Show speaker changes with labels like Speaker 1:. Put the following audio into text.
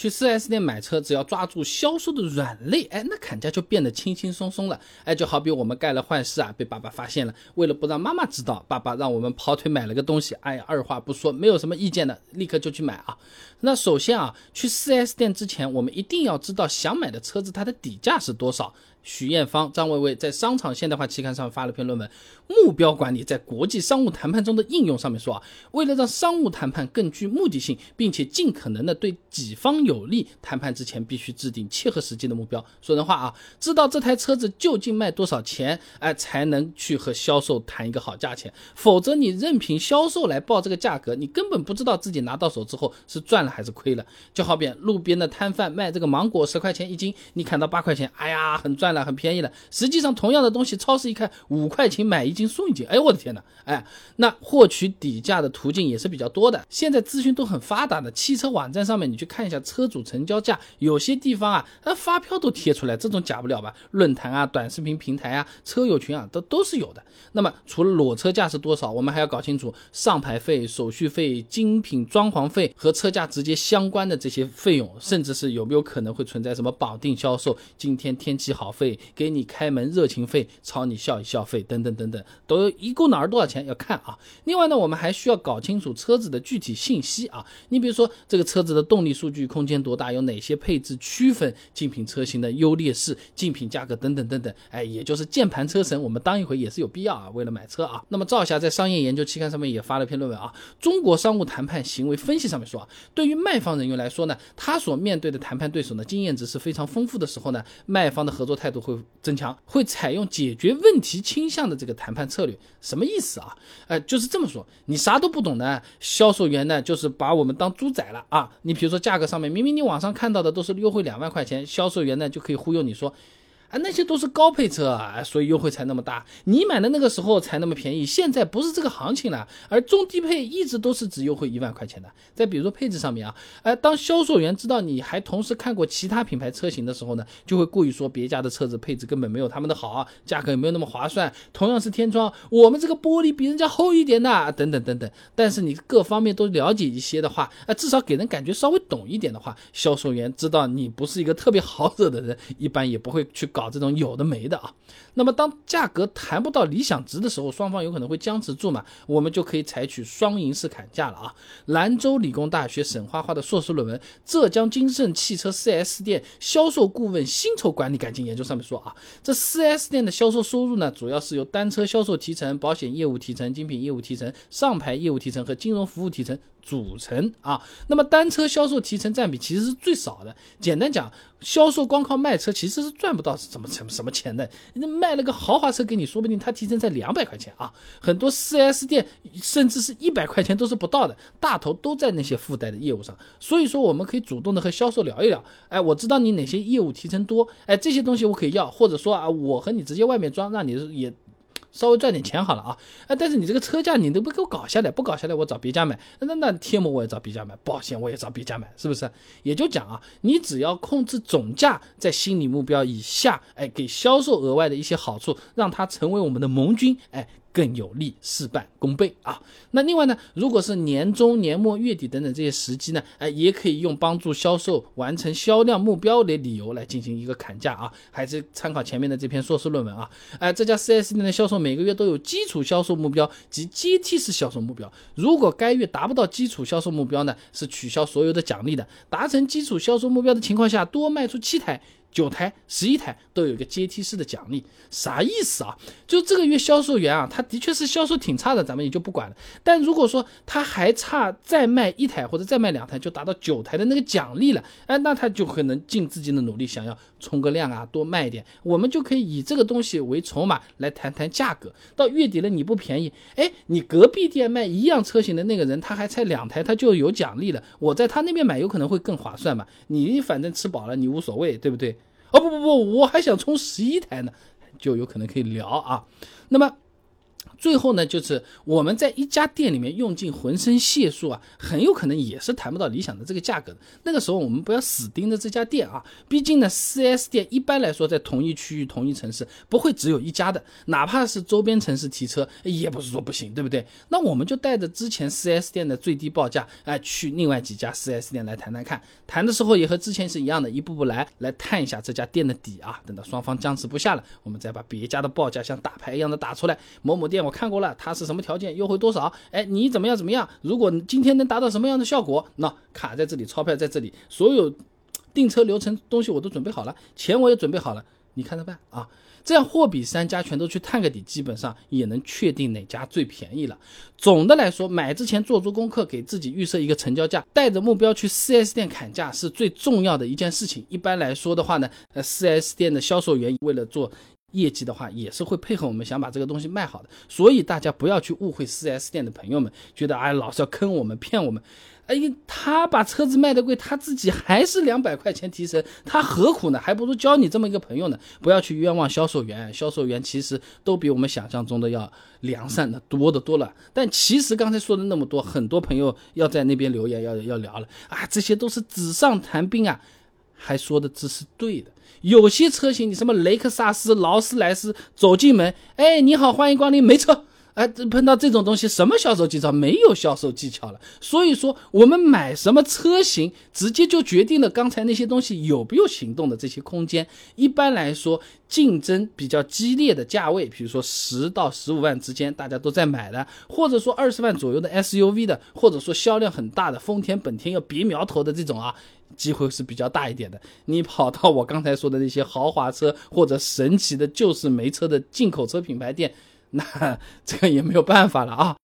Speaker 1: 去 4S 店买车，只要抓住销售的软肋，哎，那砍价就变得轻轻松松了。哎，就好比我们干了坏事啊，被爸爸发现了，为了不让妈妈知道，爸爸让我们跑腿买了个东西，哎，二话不说，没有什么意见的，立刻就去买啊。那首先啊，去 4S 店之前，我们一定要知道想买的车子它的底价是多少。许艳芳、张薇薇在《商场现代化》期刊上发了篇论文，《目标管理在国际商务谈判中的应用》上面说啊，为了让商务谈判更具目的性，并且尽可能的对己方有利，谈判之前必须制定切合实际的目标。说人话啊，知道这台车子究竟卖多少钱，哎，才能去和销售谈一个好价钱。否则你任凭销售来报这个价格，你根本不知道自己拿到手之后是赚了还是亏了。就好比路边的摊贩卖这个芒果十块钱一斤，你砍到八块钱，哎呀，很赚。了很便宜了，实际上同样的东西，超市一看五块钱买一斤送一斤，哎我的天哪，哎，那获取底价的途径也是比较多的。现在资讯都很发达的，汽车网站上面你去看一下车主成交价，有些地方啊，那发票都贴出来，这种假不了吧？论坛啊、短视频平台啊、车友群啊，都都是有的。那么除了裸车价是多少，我们还要搞清楚上牌费、手续费、精品装潢费和车价直接相关的这些费用，甚至是有没有可能会存在什么绑定销售、今天天气好。费给你开门热情费，朝你笑一笑费等等等等，都一共哪儿多少钱要看啊。另外呢，我们还需要搞清楚车子的具体信息啊。你比如说这个车子的动力数据、空间多大、有哪些配置区分、竞品车型的优劣势、竞品价格等等等等。哎，也就是键盘车神，我们当一回也是有必要啊。为了买车啊，那么赵霞在商业研究期刊上面也发了篇论文啊，《中国商务谈判行为分析》上面说啊，对于卖方人员来说呢，他所面对的谈判对手呢，经验值是非常丰富的时候呢，卖方的合作态。态度会增强，会采用解决问题倾向的这个谈判策略，什么意思啊？呃，就是这么说，你啥都不懂呢，销售员呢就是把我们当猪仔了啊！你比如说价格上面，明明你网上看到的都是优惠两万块钱，销售员呢就可以忽悠你说。啊，那些都是高配车啊，所以优惠才那么大。你买的那个时候才那么便宜，现在不是这个行情了。而中低配一直都是只优惠一万块钱的。再比如说配置上面啊，哎，当销售员知道你还同时看过其他品牌车型的时候呢，就会故意说别家的车子配置根本没有他们的好，价格也没有那么划算。同样是天窗，我们这个玻璃比人家厚一点的，等等等等。但是你各方面都了解一些的话，啊，至少给人感觉稍微懂一点的话，销售员知道你不是一个特别好惹的人，一般也不会去搞。搞这种有的没的啊，那么当价格谈不到理想值的时候，双方有可能会僵持住嘛，我们就可以采取双赢式砍价了啊。兰州理工大学沈花花的硕士论文《浙江金盛汽车 4S 店销售顾问薪酬管理改进研究》上面说啊，这 4S 店的销售收入呢，主要是由单车销售提成、保险业务提成、精品业务提成、上牌业务提成和金融服务提成。组成啊，那么单车销售提成占比其实是最少的。简单讲，销售光靠卖车其实是赚不到什么什么什么钱的。那卖了个豪华车给你，说不定他提成才两百块钱啊。很多四 S 店甚至是一百块钱都是不到的，大头都在那些附带的业务上。所以说，我们可以主动的和销售聊一聊。哎，我知道你哪些业务提成多，哎，这些东西我可以要，或者说啊，我和你直接外面装，让你也。稍微赚点钱好了啊，哎，但是你这个车价你都不给我搞下来，不搞下来我找别家买，那那贴膜我也找别家买，保险我也找别家买，是不是？也就讲啊，你只要控制总价在心理目标以下，哎，给销售额外的一些好处，让他成为我们的盟军，哎。更有利事半功倍啊！那另外呢，如果是年终、年末、月底等等这些时机呢，哎，也可以用帮助销售完成销量目标的理由来进行一个砍价啊，还是参考前面的这篇硕士论文啊。哎，这家 4S 店的销售每个月都有基础销售目标及阶梯式销售目标，如果该月达不到基础销售目标呢，是取消所有的奖励的；达成基础销售目标的情况下，多卖出七台。九台、十一台都有一个阶梯式的奖励，啥意思啊？就这个月销售员啊，他的确是销售挺差的，咱们也就不管了。但如果说他还差再卖一台或者再卖两台，就达到九台的那个奖励了，哎，那他就可能尽自己的努力，想要冲个量啊，多卖一点。我们就可以以这个东西为筹码来谈谈价格。到月底了你不便宜，哎，你隔壁店卖一样车型的那个人他还差两台，他就有奖励了。我在他那边买有可能会更划算嘛？你反正吃饱了，你无所谓，对不对？哦不不不，我还想充十一台呢，就有可能可以聊啊。那么最后呢，就是我们在一家店里面用尽浑身解数啊，很有可能也是谈不到理想的这个价格的。那个时候我们不要死盯着这家店啊，毕竟呢，4S 店一般来说在同一区域、同一城市不会只有一家的，哪怕是周边城市提车也不是说不行，对不对？那我们就带着之前 4S 店的最低报价，哎，去另外几家 4S 店来谈谈看，谈的时候也和之前是一样的，一步步来，来探一下这家店的底啊。等到双方僵持不下了，我们再把别家的报价像打牌一样的打出来，某某店我。看过了，它是什么条件，优惠多少？哎，你怎么样怎么样？如果今天能达到什么样的效果，那卡在这里，钞票在这里，所有订车流程东西我都准备好了，钱我也准备好了，你看着办啊！这样货比三家全都去探个底，基本上也能确定哪家最便宜了。总的来说，买之前做足功课，给自己预设一个成交价，带着目标去 4S 店砍价是最重要的一件事情。一般来说的话呢，呃，4S 店的销售员为了做。业绩的话也是会配合我们想把这个东西卖好的，所以大家不要去误会 4S 店的朋友们，觉得哎老是要坑我们骗我们，哎他把车子卖的贵，他自己还是两百块钱提成，他何苦呢？还不如交你这么一个朋友呢。不要去冤枉销售员，销售员其实都比我们想象中的要良善的多的多了。但其实刚才说的那么多，很多朋友要在那边留言要要聊了啊，这些都是纸上谈兵啊，还说的这是对的。有些车型，你什么雷克萨斯、劳斯莱斯，走进门，哎，你好，欢迎光临，没车，哎，碰到这种东西，什么销售技巧？没有销售技巧了。所以说，我们买什么车型，直接就决定了刚才那些东西有没有行动的这些空间。一般来说，竞争比较激烈的价位，比如说十到十五万之间，大家都在买的，或者说二十万左右的 SUV 的，或者说销量很大的丰田、本田要别苗头的这种啊。机会是比较大一点的。你跑到我刚才说的那些豪华车或者神奇的，就是没车的进口车品牌店，那这个也没有办法了啊。